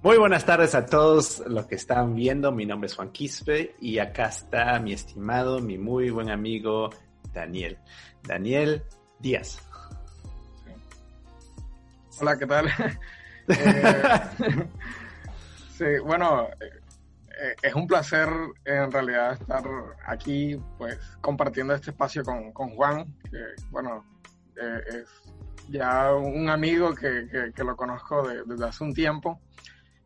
Muy buenas tardes a todos los que están viendo. Mi nombre es Juan Quispe y acá está mi estimado, mi muy buen amigo Daniel. Daniel Díaz. Hola, ¿qué tal? Eh, sí, bueno, eh, es un placer en realidad estar aquí, pues, compartiendo este espacio con, Juan, que, bueno, eh, es ya un amigo que, lo conozco desde hace un tiempo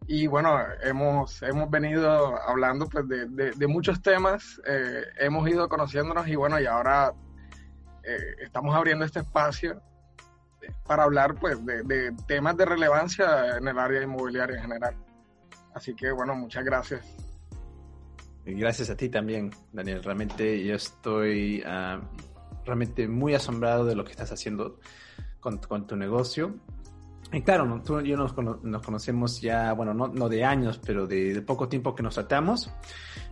y bueno, hemos, hemos venido hablando pues, de, muchos temas, eh, hemos ido conociéndonos y bueno, y ahora eh, estamos abriendo este espacio para hablar pues, de, temas de relevancia en el área inmobiliaria en general. Así que bueno, muchas gracias. Gracias a ti también, Daniel. Realmente yo estoy ah, realmente muy asombrado de lo que estás haciendo con, con tu negocio y claro, tú y yo nos, conocemos ya, bueno, no, de años, pero de, poco tiempo que nos tratamos.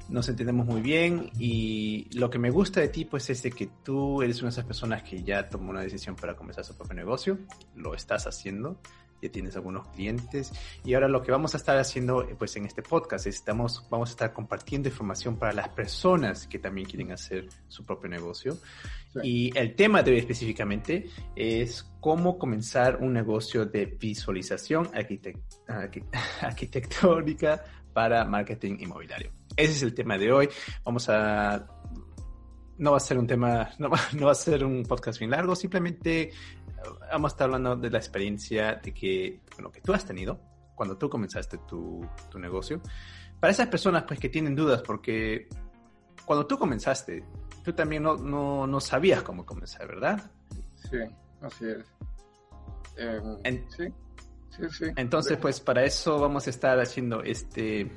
Nos entendemos muy bien y lo que me gusta de ti, pues, es de que tú eres una de esas personas que ya tomó una decisión para comenzar su propio negocio. Lo estás haciendo ya tienes algunos clientes y ahora lo que vamos a estar haciendo pues en este podcast estamos vamos a estar compartiendo información para las personas que también quieren hacer su propio negocio y el tema de hoy específicamente es cómo comenzar un negocio de visualización arquitectónica para marketing inmobiliario. Ese es el tema de hoy. Vamos a no va a ser un tema, no no va, a ser un podcast bien largo, simplemente vamos a estar hablando de la experiencia de que, bueno, que tú has tenido cuando tú comenzaste tu, tu negocio. Para esas personas pues que tienen dudas, porque cuando tú comenzaste, tú también no, no, no sabías cómo comenzar, ¿verdad? Sí, así es. Em, sí, sí, sí. Entonces, pues para eso vamos a estar haciendo este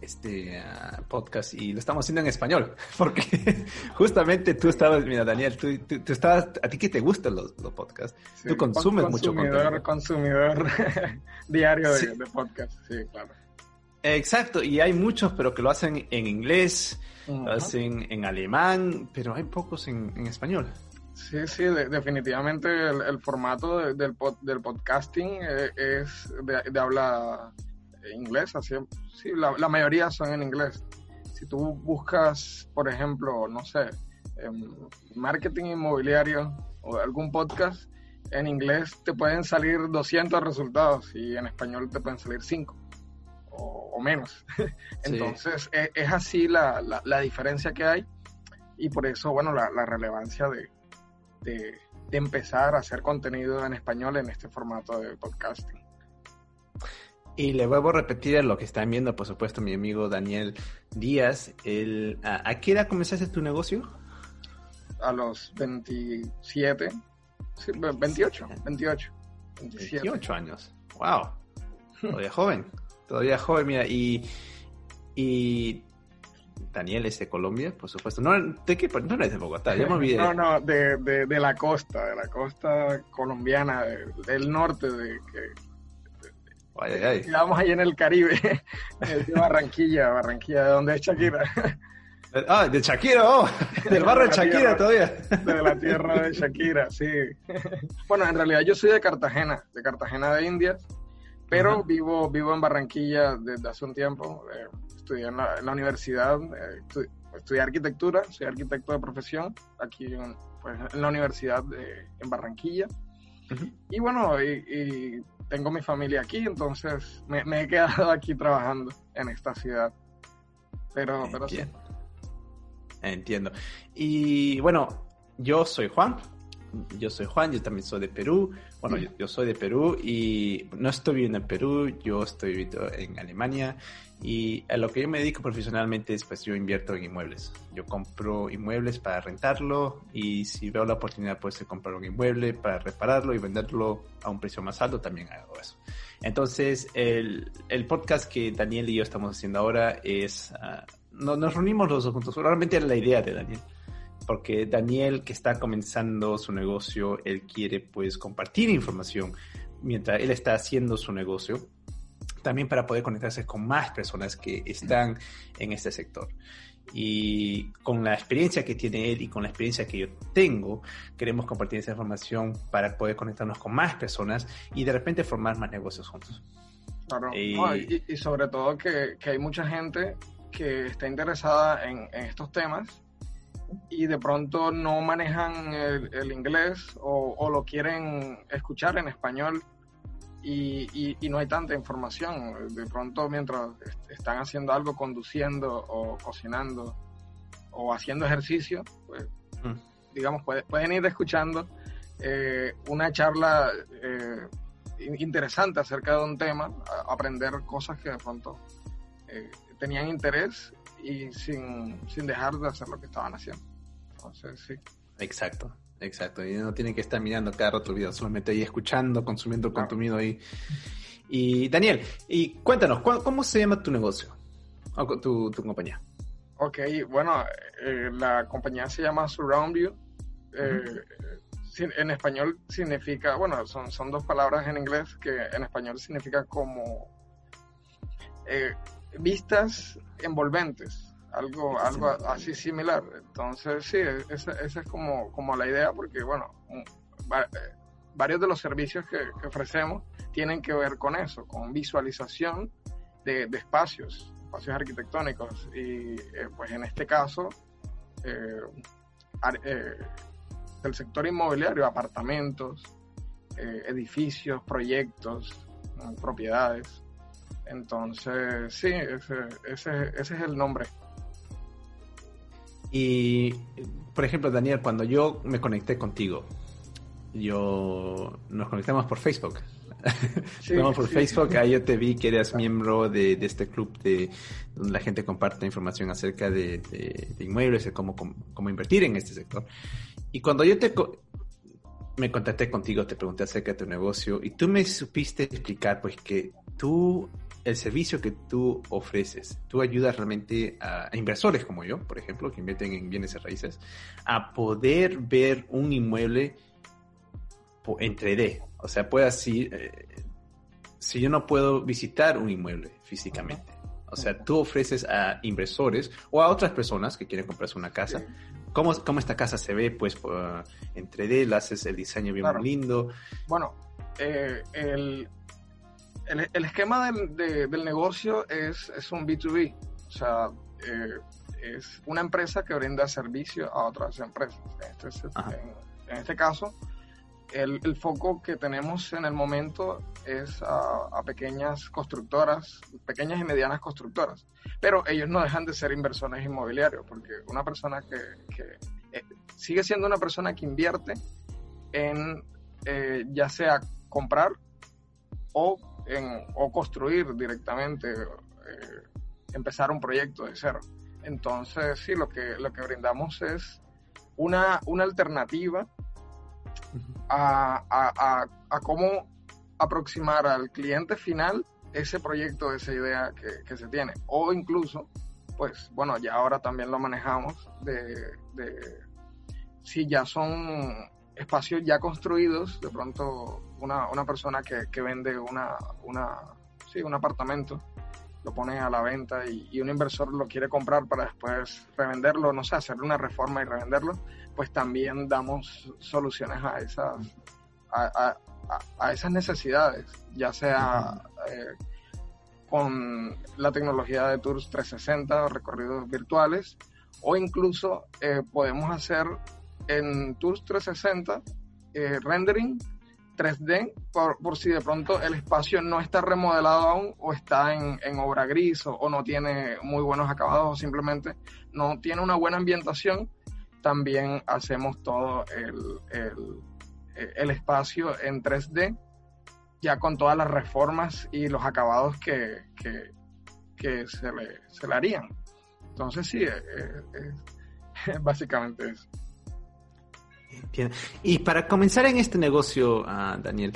este ah, podcast y lo estamos haciendo en español, porque justamente tú estabas, mira Daniel, tú, tú, estabas, a ti que te gustan los, podcasts, tú consumes mucho contenido. Consumidor diario de, podcasts, sí, claro. Exacto, y hay muchos, pero que lo hacen en inglés, lo hacen en alemán, pero hay pocos en, español. Sí, sí, definitivamente el, formato del, del podcasting eh, es de, de habla inglés, así, sí, la, mayoría son en inglés. Si tú buscas, por ejemplo, no sé, em, marketing inmobiliario o algún podcast, en inglés te pueden salir 200 resultados y en español te pueden salir 5 o, menos. Entonces, e, es, así la, la, diferencia que hay y por eso, bueno, la, relevancia de, de, de empezar a hacer contenido en español en este formato de podcasting. Y le vuelvo a repetir a lo que están viendo, por supuesto, mi amigo Daniel Díaz. El, ¿a, qué edad comenzaste tu negocio? A los 27, 28, 28. 28 años. ¡Wow! Todavía joven. Todavía joven, mira. Y, y Daniel es de Colombia, por supuesto. No, ¿de qué? No eres de Bogotá, ya me olvidé. No, no, de, de, la costa, de la costa colombiana, del norte, de que Ay, Vamos ahí en el Caribe, de Barranquilla, Barranquilla, de donde es Shakira. Ah, de Shakira, oh, del barrio de Shakira todavía. De la tierra de Shakira, sí. Bueno, en realidad yo soy de Cartagena, de Cartagena de Indias, pero vivo, vivo en Barranquilla desde hace un tiempo. Eh, estudié en la, universidad, eh, estudié arquitectura, soy arquitecto de profesión aquí en, pues, en la universidad de, en Barranquilla. Y bueno, y tengo mi familia aquí, entonces me, he quedado aquí trabajando en esta ciudad. Pero, Entiendo. Entiendo. Y bueno, yo soy Juan yo soy Juan, yo también soy de Perú. Bueno, yo, soy de Perú y no estoy viviendo en Perú, yo estoy viviendo en Alemania. Y a lo que yo me dedico profesionalmente es, pues yo invierto en inmuebles. Yo compro inmuebles para rentarlo y si veo la oportunidad, pues de comprar un inmueble para repararlo y venderlo a un precio más alto, también hago eso. Entonces, el, el podcast que Daniel y yo estamos haciendo ahora es, uh, no, nos reunimos los dos juntos. Realmente era la idea de Daniel porque Daniel que está comenzando su negocio, él quiere pues compartir información mientras él está haciendo su negocio, también para poder conectarse con más personas que están en este sector. Y con la experiencia que tiene él y con la experiencia que yo tengo, queremos compartir esa información para poder conectarnos con más personas y de repente formar más negocios juntos. Claro. Y, y, sobre todo que, que, hay mucha gente que está interesada en, en estos temas y de pronto no manejan el, inglés o, lo quieren escuchar en español y, y, no hay tanta información. De pronto mientras están haciendo algo, conduciendo o cocinando o haciendo ejercicio, pues, mm. digamos, pueden ir escuchando eh, una charla eh, interesante acerca de un tema, aprender cosas que de pronto eh, tenían interés y sin, sin dejar de hacer lo que estaban haciendo. Entonces, sí. Exacto, exacto. Y no tienen que estar mirando cada rato video, solamente ahí escuchando, consumiendo contenido ahí. Y Daniel, y cuéntanos, ¿cómo se llama tu negocio? O tu, tu compañía. Ok, bueno, eh, la compañía se llama Surround View. Eh, en español significa, bueno, son, son dos palabras en inglés que en español significa como eh, vistas envolventes, algo, algo así similar. Entonces, sí, esa, esa es como, como la idea, porque, bueno, eh, varios de los servicios que, ofrecemos tienen que ver con eso, con visualización de, espacios, espacios arquitectónicos. Y, eh, pues, en este caso, eh, del sector inmobiliario, apartamentos, edificios, proyectos, propiedades. Entonces, sí, ese, ese, ese es el nombre. Y, por ejemplo, Daniel, cuando yo me conecté contigo, yo nos conectamos por Facebook. Sí, por Facebook, ahí yo te vi que eras miembro de, este club de donde la gente comparte información acerca de, inmuebles, de cómo, cómo, invertir en este sector. Y cuando yo te me contacté contigo, te pregunté acerca de tu negocio y tú me supiste explicar pues que tú el servicio que tú ofreces, tú ayudas realmente a, inversores como yo, por ejemplo, que invierten en bienes y raíces, a poder ver un inmueble en 3D. O sea, puede así, eh, si yo no puedo visitar un inmueble físicamente, o sea, tú ofreces a inversores o a otras personas que quieren comprarse una casa, cómo, cómo esta casa se ve, pues, en 3D, le haces el diseño bien lindo. Bueno, eh, el, el, esquema del, negocio es, es, un B2B, o sea, eh, es una empresa que brinda servicio a otras empresas. Este en, este caso, el, el, foco que tenemos en el momento es a, pequeñas constructoras, pequeñas y medianas constructoras, pero ellos no dejan de ser inversores inmobiliarios, porque una persona que, que eh, sigue siendo una persona que invierte en eh, ya sea comprar o o construir directamente, eh, empezar un proyecto de cero. Entonces, sí, lo que, lo que brindamos es una, una alternativa a, a, a, cómo aproximar al cliente final ese proyecto, esa idea que, que, se tiene. O incluso, pues bueno, ya ahora también lo manejamos de, de si ya son espacios ya construidos, de pronto una, una persona que, que, vende una, una, sí, un apartamento, lo pone a la venta y, un inversor lo quiere comprar para después revenderlo, no sé, hacerle una reforma y revenderlo, pues también damos soluciones a esas, a, a, esas necesidades, ya sea eh, con la tecnología de Tours 360 recorridos virtuales, o incluso eh, podemos hacer en Tours 360 eh, rendering 3D por, por, si de pronto el espacio no está remodelado aún o está en, en obra gris o, no tiene muy buenos acabados o simplemente no tiene una buena ambientación. también hacemos todo el, el, espacio en 3D, ya con todas las reformas y los acabados que, que, se, le, se, le, harían. Entonces sí, básicamente eso. Y para comenzar en este negocio, ah, Daniel,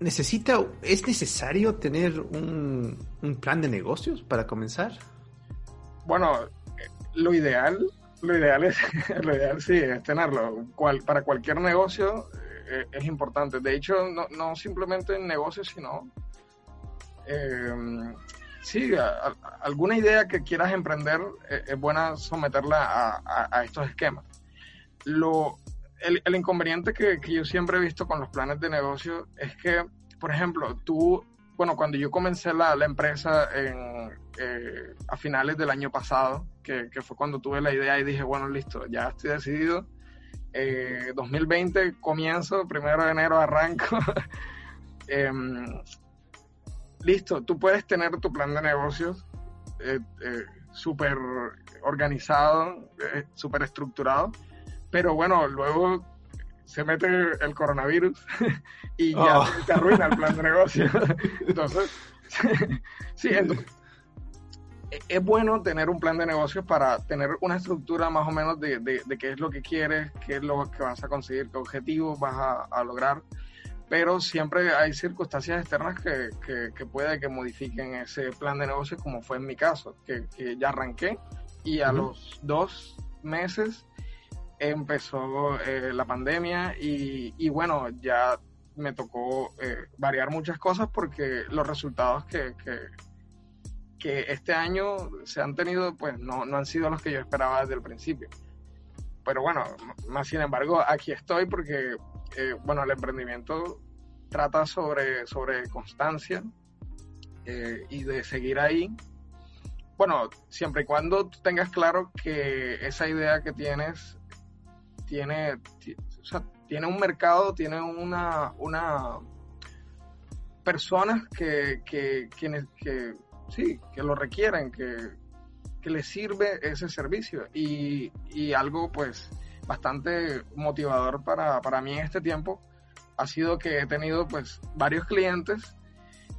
necesita, ¿es necesario tener un, plan de negocios para comenzar? Bueno, lo ideal, lo ideal es, lo ideal sí, es tenerlo. para cualquier negocio eh, es importante. De hecho, no, simplemente en negocios, sino eh, sí, alguna idea que quieras emprender eh, es buena someterla a, estos esquemas. Lo, el, inconveniente que, yo siempre he visto con los planes de negocio es que, por ejemplo, tú, bueno, cuando yo comencé la, empresa en, eh, a finales del año pasado, que, fue cuando tuve la idea y dije, bueno, listo, ya estoy decidido. 2020 eh, comienzo, primero de enero arranco. Em, listo, tú puedes tener tu plan de negocios eh, súper organizado, súper estructurado, pero bueno, luego se mete el coronavirus y ya oh. te arruina el plan de negocio. entonces, sí, es bueno tener un plan de negocio para tener una estructura más o menos de, de, qué es lo que quieres, qué es lo que vas a conseguir, qué objetivos vas a, lograr, pero siempre hay circunstancias externas que, que, que, puede que modifiquen ese plan de negocio, como fue en mi caso, que, que ya arranqué y a los dos meses empezó eh, la pandemia y, bueno, ya me tocó eh, variar muchas cosas porque los resultados que, que, este año se han tenido, pues no, no han sido los que yo esperaba desde el principio. Pero bueno, más sin embargo, aquí estoy porque, eh, bueno, el emprendimiento trata sobre, sobre constancia y de seguir ahí bueno, siempre y cuando tengas claro que esa idea que tienes tiene, o sea, tiene un mercado, tiene una, una personas que, que, que, sí, que lo requieren, que, que les sirve ese servicio. Y, y algo pues bastante motivador para, para mí en este tiempo ha sido que he tenido pues varios clientes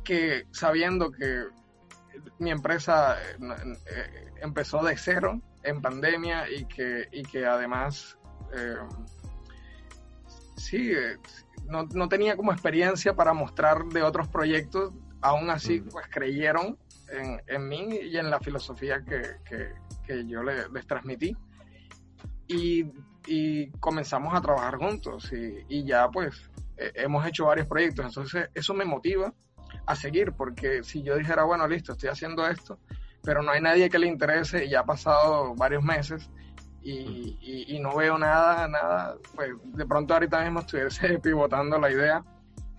que sabiendo que mi empresa eh, eh, empezó de cero en pandemia y que, y que además eh, sí, eh, no, no, tenía como experiencia para mostrar de otros proyectos, aún así pues creyeron en, en, mí y en la filosofía que, que, que yo les, les transmití. Y, y, comenzamos a trabajar juntos y, y ya pues eh, hemos hecho varios proyectos, entonces eso me motiva a seguir, porque si yo dijera, bueno, listo, estoy haciendo esto, pero no hay nadie que le interese y ya ha pasado varios meses, y, y, no veo nada, nada, pues de pronto ahorita mismo estuviese pivotando la idea,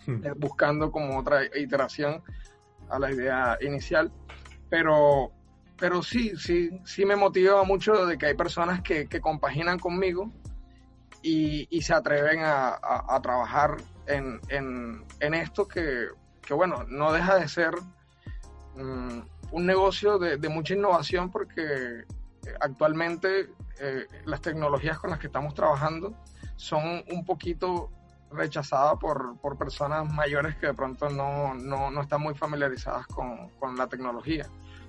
hmm. eh, buscando como otra iteración a la idea inicial, pero, pero sí, sí, sí me motiva mucho de que hay personas que, que compaginan conmigo y, y se atreven a, a, trabajar en, en, en esto que, que, bueno, no deja de ser mm, un negocio de, de mucha innovación porque actualmente eh, las tecnologías con las que estamos trabajando son un poquito rechazadas por, por personas mayores que de pronto no, no, no están muy familiarizadas con, con, la tecnología.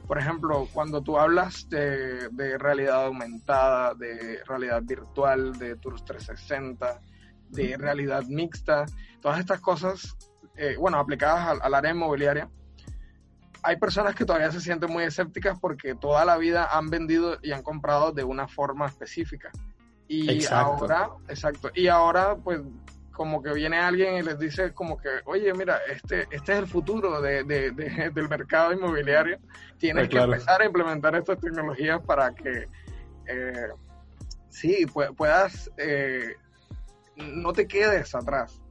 Por ejemplo, cuando tú hablas de, de, realidad aumentada, de realidad virtual, de Tours 360, de realidad mixta, todas estas cosas, eh, bueno, aplicadas al, al área inmobiliaria, hay personas que todavía se sienten muy escépticas porque toda la vida han vendido y han comprado de una forma específica. Y ahora, exacto, y ahora pues como que viene alguien y les dice como que, oye, mira, este, este es el futuro de, del mercado inmobiliario, tienes que empezar a implementar estas tecnologías para que, eh, sí, puedas, eh, no te quedes atrás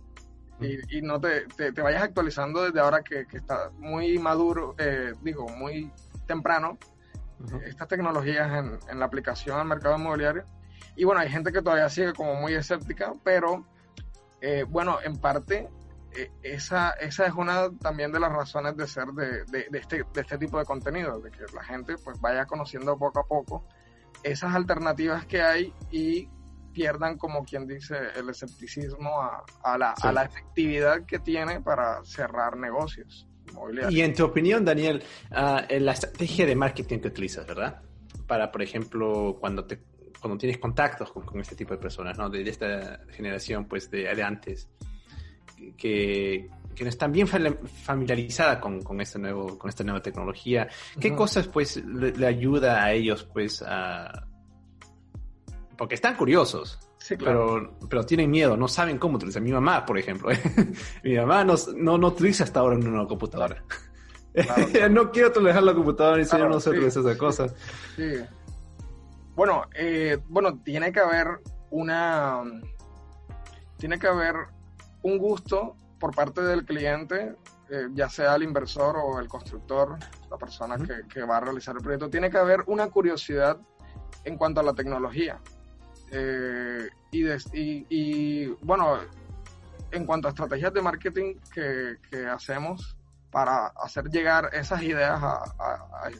y, no te, te, vayas actualizando desde ahora que, que está muy maduro, eh, digo, muy temprano, estas tecnologías en, en, la aplicación al mercado inmobiliario. Y bueno, hay gente que todavía sigue como muy escéptica, pero eh, bueno, en parte eh, esa, esa es una también de las razones de ser de, de, este, de este tipo de contenido, de que la gente pues vaya conociendo poco a poco esas alternativas que hay y pierdan, como quien dice, el escepticismo a, la, a la efectividad que tiene para cerrar negocios. Y en tu opinión, Daniel, uh, la estrategia de marketing que utilizas, ¿verdad? Para, por ejemplo, cuando te cuando tienes contactos con, con este tipo de personas, ¿no? De, esta generación, pues, de, de antes, que, que, no están bien familiarizadas con, con, este nuevo, con esta nueva tecnología. ¿Qué cosas, pues, le, ayuda a ellos, pues, a... Porque están curiosos, Sí, claro. pero, pero tienen miedo, no saben cómo utilizar. Mi mamá, por ejemplo, mi mamá no, no, no, utiliza hasta ahora una computadora. no quiero utilizar la computadora ni claro, no sé utilizar esas cosas. Sí. Bueno, eh, bueno, tiene que haber una. Tiene que haber un gusto por parte del cliente, eh, ya sea el inversor o el constructor, la persona que, que, va a realizar el proyecto. Tiene que haber una curiosidad en cuanto a la tecnología. Eh, y, y, bueno, en cuanto a estrategias de marketing que, que hacemos para hacer llegar esas ideas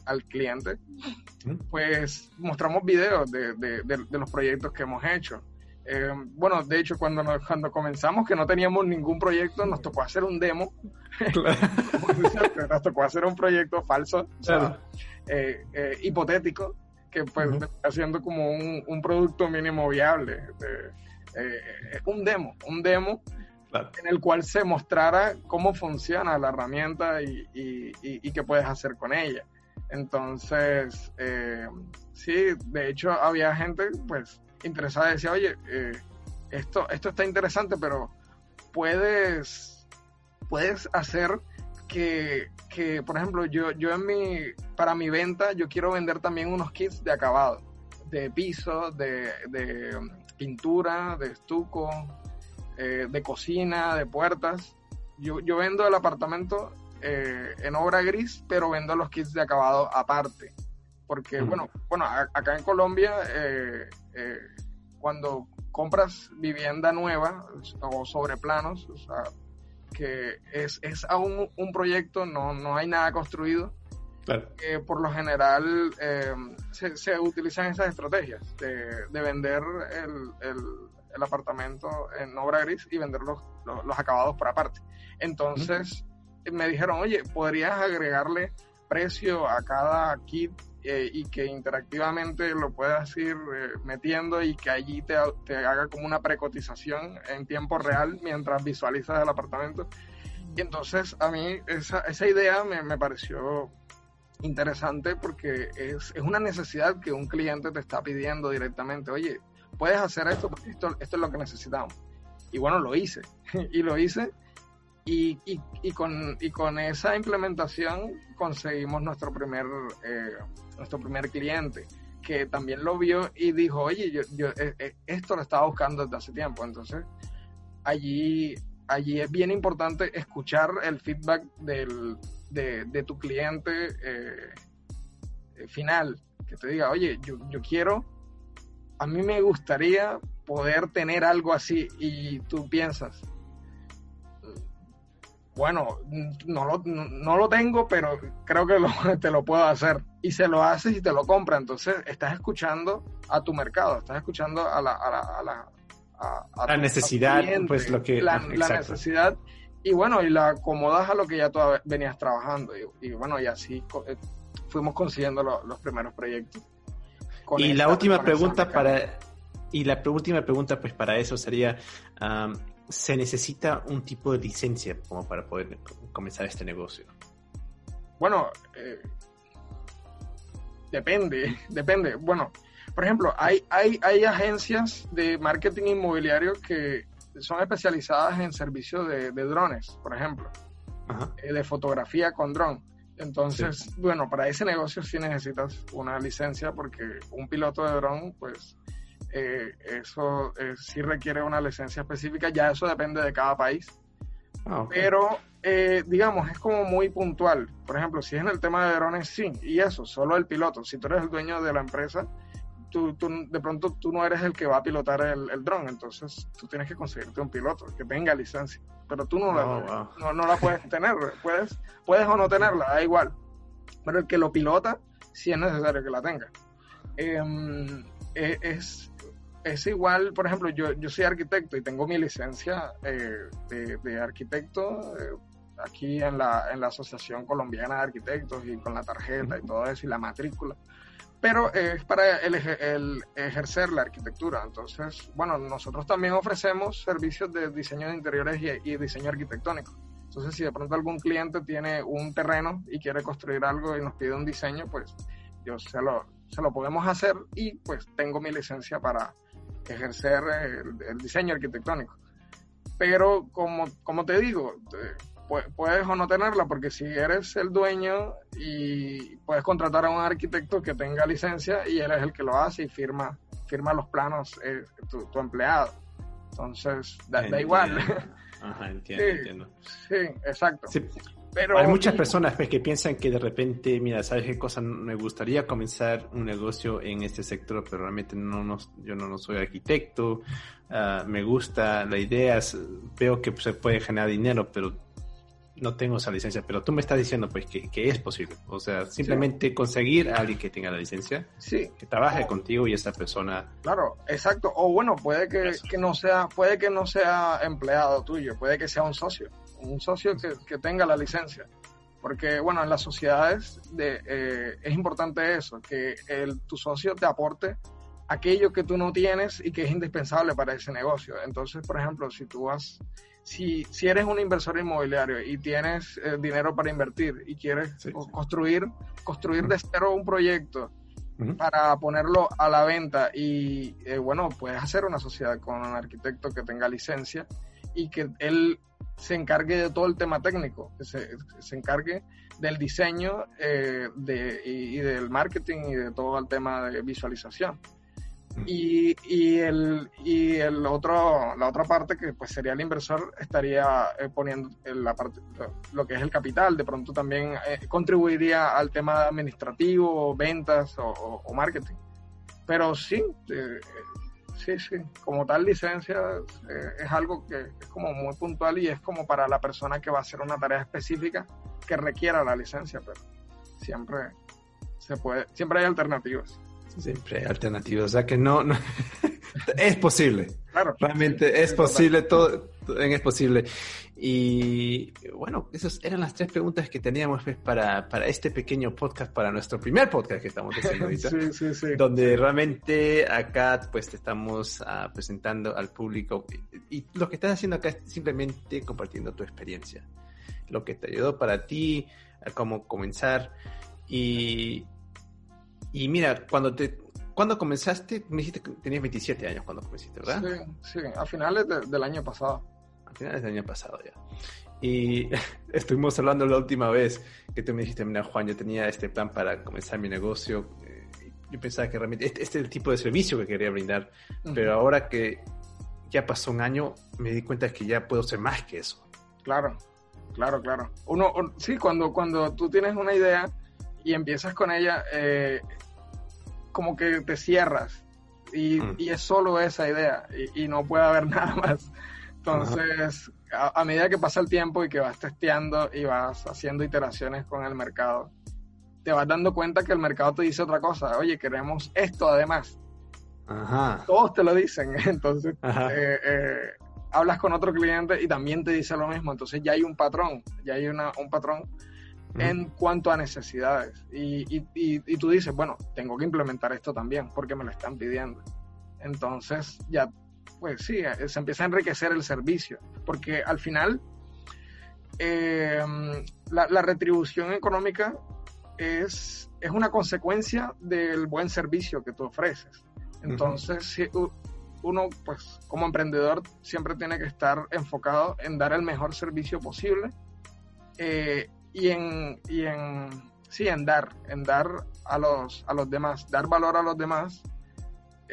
al cliente, pues mostramos videos de, de, los proyectos que hemos hecho. Eh, bueno, de hecho, cuando, cuando comenzamos, que no teníamos ningún proyecto, nos tocó hacer un demo. nos tocó hacer un proyecto falso, eh, hipotético, que pues haciendo como un, un, producto mínimo viable. Eh, un demo, un demo en el cual se mostrara cómo funciona la herramienta y, y, y, qué puedes hacer con ella. Entonces, eh, sí, de hecho había gente pues interesada, decía, oye, eh, esto, esto está interesante, pero puedes, puedes hacer que, que, por ejemplo, yo, yo en mi, para mi venta, yo quiero vender también unos kits de acabado, de piso, de, de um, pintura, de estuco, eh, de cocina, de puertas. Yo, yo vendo el apartamento eh, en obra gris, pero vendo los kits de acabado aparte. Porque, bueno, bueno, acá en Colombia, eh, cuando compras vivienda nueva o sobre planos, o sea, que es, es aún un proyecto, no, no hay nada construido. por lo general se, se, utilizan esas estrategias de, de vender el, el, el, apartamento en obra gris y vender los, los, acabados por aparte. Entonces me dijeron, oye, ¿podrías agregarle precio a cada kit eh, y que interactivamente lo puedas ir eh, metiendo y que allí te, te, haga como una precotización en tiempo real mientras visualizas el apartamento. Y entonces a mí esa, esa idea me, me, pareció interesante porque es, es, una necesidad que un cliente te está pidiendo directamente, oye, puedes hacer esto porque esto, esto es lo que necesitamos. Y bueno, lo hice. y lo hice y, y, con, y con esa implementación conseguimos nuestro primer, eh, nuestro primer cliente, que también lo vio y dijo, oye, yo, yo eh, eh, esto lo estaba buscando desde hace tiempo. Entonces, allí, allí es bien importante escuchar el feedback del, de, tu cliente final, que te diga, oye, yo, yo quiero, a mí me gustaría poder tener algo así y tú piensas, bueno, no lo, no lo tengo, pero creo que te lo puedo hacer. Y se lo haces y te lo compra. Entonces, estás escuchando a tu mercado, estás escuchando a la, a la, a la, necesidad, pues lo que... La, necesidad. Y bueno, y la acomodas a lo que ya tú venías trabajando. Y, bueno, y así eh, fuimos consiguiendo los primeros proyectos. Y la última pregunta para... Y la última pregunta, pues para eso sería, se necesita un tipo de licencia como para poder comenzar este negocio? Bueno, eh, depende, depende. Bueno, por ejemplo, hay, hay, hay agencias de marketing inmobiliario que son especializadas en servicios de, drones, por ejemplo, eh, de fotografía con dron. Entonces, bueno, para ese negocio sí necesitas una licencia porque un piloto de dron, pues, eh, eso eh, sí requiere una licencia específica, ya eso depende de cada país. Ah, Pero, eh, digamos, es como muy puntual. Por ejemplo, si es en el tema de drones, sí, y eso, solo el piloto. Si tú eres el dueño de la empresa, tú, tú de pronto tú no eres el que va a pilotar el, el dron, entonces tú tienes que conseguirte un piloto que tenga licencia. Pero tú no, la, oh, no, no, la puedes tener, puedes, puedes o no tenerla, da igual. Pero el que lo pilota, sí es necesario que la tenga. em, e, es, es igual, por ejemplo, yo, yo soy arquitecto y tengo mi licencia eh, de, de, arquitecto eh, aquí en la, en la Asociación Colombiana de Arquitectos y con la tarjeta y todo eso y la matrícula pero es para el, el, ejercer la arquitectura. Entonces, bueno, nosotros también ofrecemos servicios de diseño de interiores y, diseño arquitectónico. Entonces, si de pronto algún cliente tiene un terreno y quiere construir algo y nos pide un diseño, pues yo se lo, se lo podemos hacer y pues tengo mi licencia para ejercer el, el diseño arquitectónico. Pero como, como te digo, puedes o no tenerla, porque si eres el dueño y puedes contratar a un arquitecto que tenga licencia y él es el que lo hace y firma, firma los planos, eh, tu, empleado. Entonces, da, igual. Ajá, entiendo, sí, entiendo. Sí, exacto. Pero, Hay muchas personas pues, que piensan que de repente, mira, ¿sabes qué cosa? Me gustaría comenzar un negocio en este sector, pero realmente no, no yo no, no soy arquitecto, uh, me gusta la idea, veo que se puede generar dinero, pero no tengo esa licencia, pero tú me estás diciendo pues que, es posible. O sea, simplemente conseguir a alguien que tenga la licencia, sí. que trabaje contigo y esa persona. Claro, exacto. O bueno, puede que, que, no sea, puede que no sea empleado tuyo, puede que sea un socio, un socio que, que tenga la licencia. Porque bueno, en las sociedades de, eh, es importante eso, que el, tu socio te aporte aquello que tú no tienes y que es indispensable para ese negocio. Entonces, por ejemplo, si tú vas si, si eres un inversor inmobiliario y tienes eh, dinero para invertir y quieres construir, construir de cero un proyecto para ponerlo a la venta y eh, bueno, puedes hacer una sociedad con un arquitecto que tenga licencia y que él se encargue de todo el tema técnico, que se, se encargue del diseño eh, de, y, del marketing y de todo el tema de visualización. Y, y, el, y el otro, la otra parte que pues sería el inversor estaría eh, poniendo la parte, lo que es el capital, de pronto también eh, contribuiría al tema administrativo, ventas o, marketing. Pero sí, sí, sí, como tal licencia es algo que es como muy puntual y es como para la persona que va a hacer una tarea específica que requiera la licencia, pero siempre se puede, siempre hay alternativas. Siempre hay alternativas, o sea que no, no es posible. Claro. Realmente es posible, todo, es posible. Y bueno, esas eran las tres preguntas que teníamos pues, para, para este pequeño podcast, para nuestro primer podcast que estamos haciendo ahorita. sí, sí, sí. Donde realmente acá pues te estamos uh, presentando al público. Y, y lo que estás haciendo acá es simplemente compartiendo tu experiencia. Lo que te ayudó para ti, a cómo comenzar. Y, y mira, cuando te cuando comenzaste, me dijiste que tenías 27 años cuando comenzaste, ¿verdad? Sí, sí, a finales del año pasado. A finales del año pasado ya. Y estuvimos hablando la última vez que tú me dijiste, mira Juan, yo tenía este plan para comenzar mi negocio. Eh, yo pensaba que realmente este, este, es el tipo de servicio que quería brindar, pero ahora que ya pasó un año, me di cuenta que ya puedo ser más que eso. Claro, claro, claro. Uno, sí, cuando, cuando tú tienes una idea y empiezas con ella, eh, como que te cierras y, mm. y, es solo esa idea y, no puede haber nada más. Entonces, a, medida que pasa el tiempo y que vas testeando y vas haciendo iteraciones con el mercado, te vas dando cuenta que el mercado te dice otra cosa. Oye, queremos esto además. Ajá. Todos te lo dicen. Entonces, eh, eh, hablas con otro cliente y también te dice lo mismo. Entonces ya hay un patrón, ya hay una, un patrón en cuanto a necesidades. Y, y, y, tú dices, bueno, tengo que implementar esto también porque me lo están pidiendo. Entonces ya, pues sí, eh, se empieza a enriquecer el servicio, porque al final em, la, retribución económica es, es una consecuencia del buen servicio que tú ofreces. Entonces, si uno, pues como emprendedor, siempre tiene que estar enfocado en dar el mejor servicio posible. Eh, y en, y en, sí, en dar, en dar a los, a los demás, dar valor a los demás,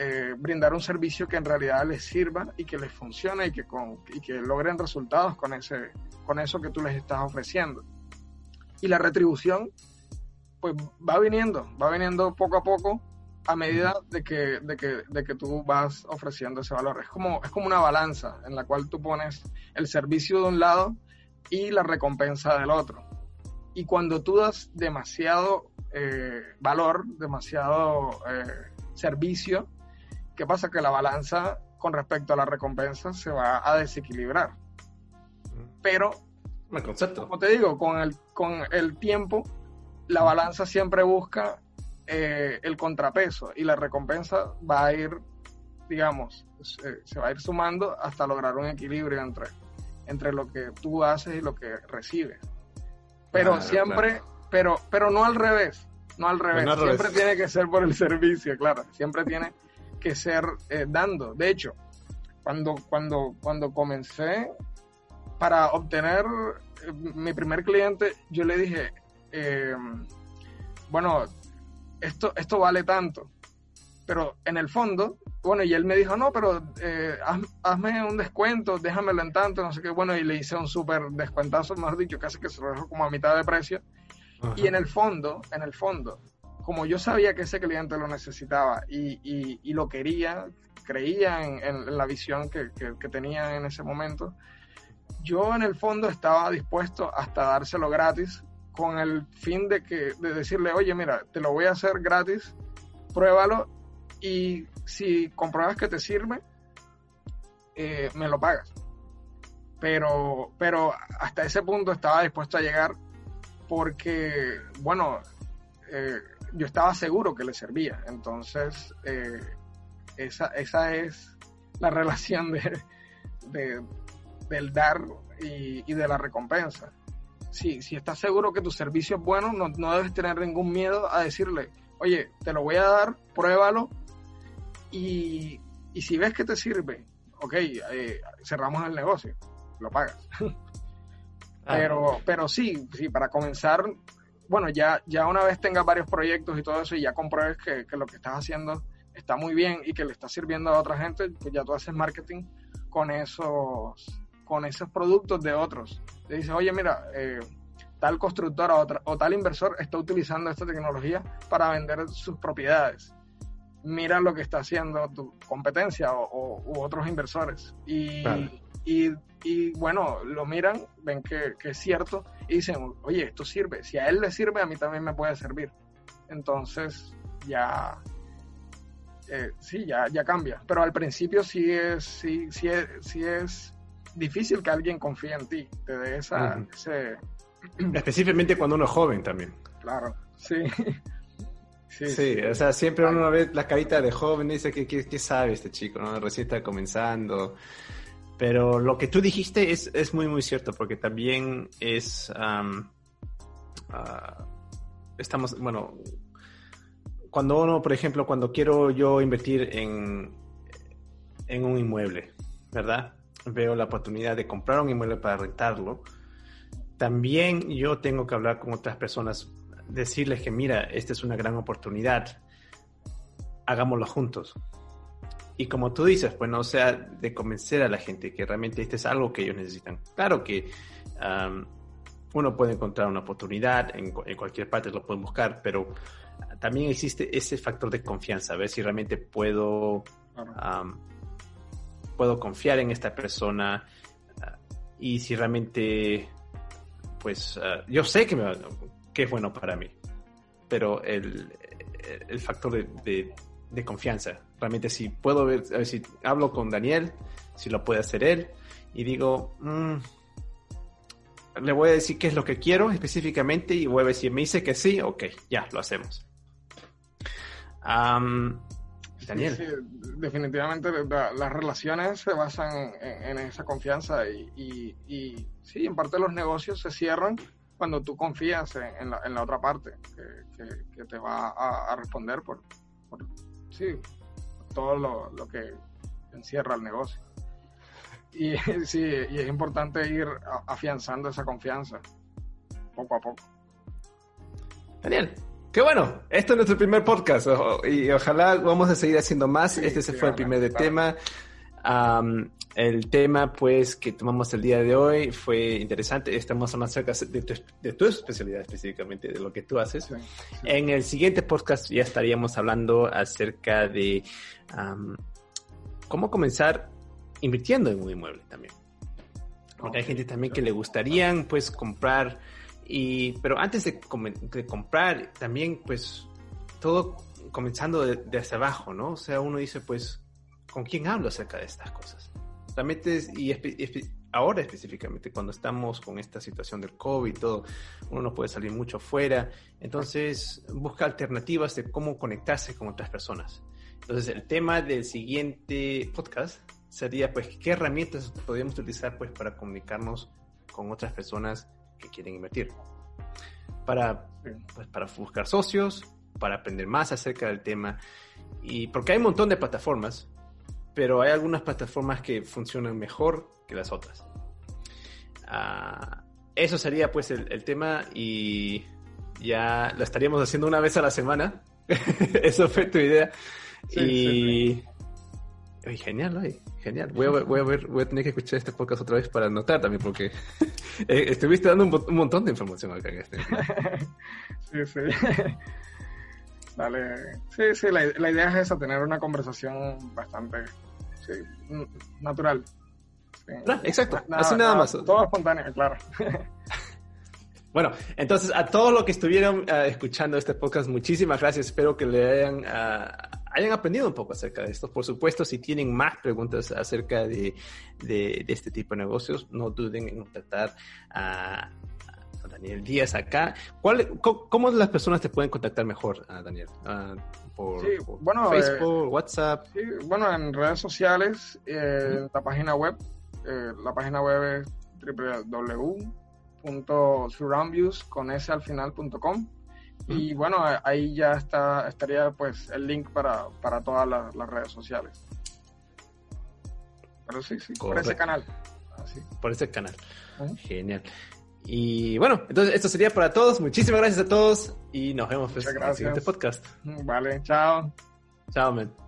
eh, brindar un servicio que en realidad les sirva y que les funcione y que, con, y que logren resultados con, ese, con eso que tú les estás ofreciendo. Y la retribución, pues va viniendo, va viniendo poco a poco a medida de que, de que, de que tú vas ofreciendo ese valor. Es como, es como una balanza en la cual tú pones el servicio de un lado y la recompensa del otro. Y cuando tú das demasiado eh, valor, demasiado, eh, servicio, ¿qué pasa? Que la balanza con respecto a la recompensa se va a desequilibrar. Pero, concepto. como te digo, con el, con el tiempo, la balanza siempre busca eh, el contrapeso y la recompensa va a ir, digamos, se, va a ir sumando hasta lograr un equilibrio entre, entre lo que tú haces y lo que recibes. Pero siempre, pero, pero no al revés, no al revés, siempre tiene que ser por el servicio, claro, siempre tiene que ser eh, dando. De hecho, cuando, cuando, cuando comencé para obtener eh, mi primer cliente, yo le dije, eh, bueno, esto, esto vale tanto. Pero en el fondo, bueno, y él me dijo, no, pero hazme un descuento, déjamelo en tanto, no sé qué, bueno, y le hice un súper descuentazo, mejor dicho, casi que se lo dejó como a mitad de precio. Y en el fondo, en el fondo, como yo sabía que ese cliente lo necesitaba y, lo quería, creía en, la visión que, tenía en ese momento, yo en el fondo estaba dispuesto hasta dárselo gratis con el fin de, que, de decirle, oye, mira, te lo voy a hacer gratis, pruébalo y si compruebas que te sirve, eh, me lo pagas. Pero, pero hasta ese punto estaba dispuesto a llegar porque, bueno, eh, yo estaba seguro que le servía. Entonces, eh, esa, esa es la relación de, del dar y, de la recompensa. Si, si estás seguro que tu servicio es bueno, no, no debes tener ningún miedo a decirle, oye, te lo voy a dar, pruébalo y, y si ves que te sirve, ok, eh, cerramos el negocio, lo pagas. Ah. pero, pero sí, sí, para comenzar bueno, ya, ya una vez tengas varios proyectos y todo eso y ya compruebes que, lo que estás haciendo está muy bien y que le está sirviendo a otra gente, pues ya tú haces marketing con esos, con esos productos de otros. Te dices, oye, mira, eh, tal constructora o, o, tal inversor está utilizando esta tecnología para vender sus propiedades. Mira lo que está haciendo tu competencia o, u otros inversores. Y, y, y, bueno, lo miran, ven que, que es cierto y dicen, oye, esto sirve, si a él le sirve, a mí también me puede servir. Entonces, ya, eh, sí, ya, ya cambia. Pero al principio sí es, sí, sí es, sí es difícil que alguien confíe en ti, te dé esa, ese... Específicamente cuando uno es joven también. Claro, sí. Sí, sí, o sea, siempre uno ve la carita de joven y dice, ¿qué, qué, sabe este chico? ¿no? Recién está comenzando. Pero lo que tú dijiste es, es muy, muy cierto, porque también es... Uh, estamos, bueno, cuando uno, por ejemplo, cuando quiero yo invertir en, en un inmueble, ¿verdad? Veo la oportunidad de comprar un inmueble para rentarlo. También yo tengo que hablar con otras personas, decirles que mira, esta es una gran oportunidad, hagámoslo juntos. Y como tú dices, bueno, o sea, de convencer a la gente que realmente este es algo que ellos necesitan. Claro que uno puede encontrar una oportunidad, en, cualquier parte lo pueden buscar, pero también existe ese factor de confianza, a ver si realmente puedo, puedo confiar en esta persona ah, y si realmente, pues, ah, yo sé que, me, que es bueno para mí, pero el, el factor de de confianza. Realmente si puedo ver, a ver si hablo con Daniel, si lo puede hacer él, y digo, mm, le voy a decir qué es lo que quiero específicamente y voy a ver si me dice que sí, ok, ya, lo hacemos. Daniel. Sí, definitivamente las relaciones se basan en, esa confianza y, y, sí, en parte los negocios se cierran cuando tú confías en, la, otra parte que, te va a, responder por, por sí, todo lo, que encierra el negocio. Y sí, y es importante ir afianzando esa confianza poco a poco. Daniel, qué bueno. Esto es nuestro primer podcast y ojalá vamos a seguir haciendo más. este se fue el primer tema el tema pues que tomamos el día de hoy fue interesante. Estamos más cerca de tu, de tu especialidad específicamente, de lo que tú haces. En el siguiente podcast ya estaríamos hablando acerca de cómo comenzar invirtiendo en un inmueble también. Porque hay gente también que le gustaría pues comprar y pero antes de, de comprar también pues todo comenzando de, desde abajo, ¿no? O sea, uno dice, pues, ¿con quién hablo acerca de estas cosas? Realmente, y ahora específicamente, cuando estamos con esta situación del COVID todo, uno no puede salir mucho fuera, entonces busca alternativas de cómo conectarse con otras personas. Entonces, el tema del siguiente podcast sería, pues, ¿qué herramientas podríamos utilizar, pues, para comunicarnos con otras personas que quieren invertir? Para, pues, para buscar socios, para aprender más acerca del tema. Y porque hay un montón de plataformas, pero hay algunas plataformas que funcionan mejor que las otras. Ah, eso sería pues el, tema y ya lo estaríamos haciendo una vez a la semana. eso fue tu idea. y... genial, genial. Voy a, voy, a ver, voy a tener que escuchar este podcast otra vez para anotar también, porque eh, estuviste dando un, montón de información acá en este. sí, sí. Dale. Sí, sí, la, la, idea es esa, tener una conversación bastante natural. exacto, así nada, más. Todo espontáneo, claro. Bueno, entonces a todos los que estuvieron ah, escuchando este podcast, muchísimas gracias. Espero que le hayan, ah, hayan aprendido un poco acerca de esto. Por supuesto, si tienen más preguntas acerca de, de, este tipo de negocios, no duden en contactar a, Daniel Díaz acá. ¿Cuál, cómo, las personas te pueden contactar mejor, Daniel? Ah, por, bueno, Facebook, eh, WhatsApp. Sí, bueno, en redes sociales, eh, la página web, eh, la página web es www.surroundviews con s al final.com y bueno, ahí ya está estaría pues el link para, para todas las, redes sociales. Pero sí, sí, por ese canal. Por ese canal. Genial. Y bueno, entonces esto sería para todos. Muchísimas gracias a todos y nos vemos pues, en el siguiente podcast. Vale, chao. Chao, men.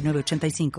85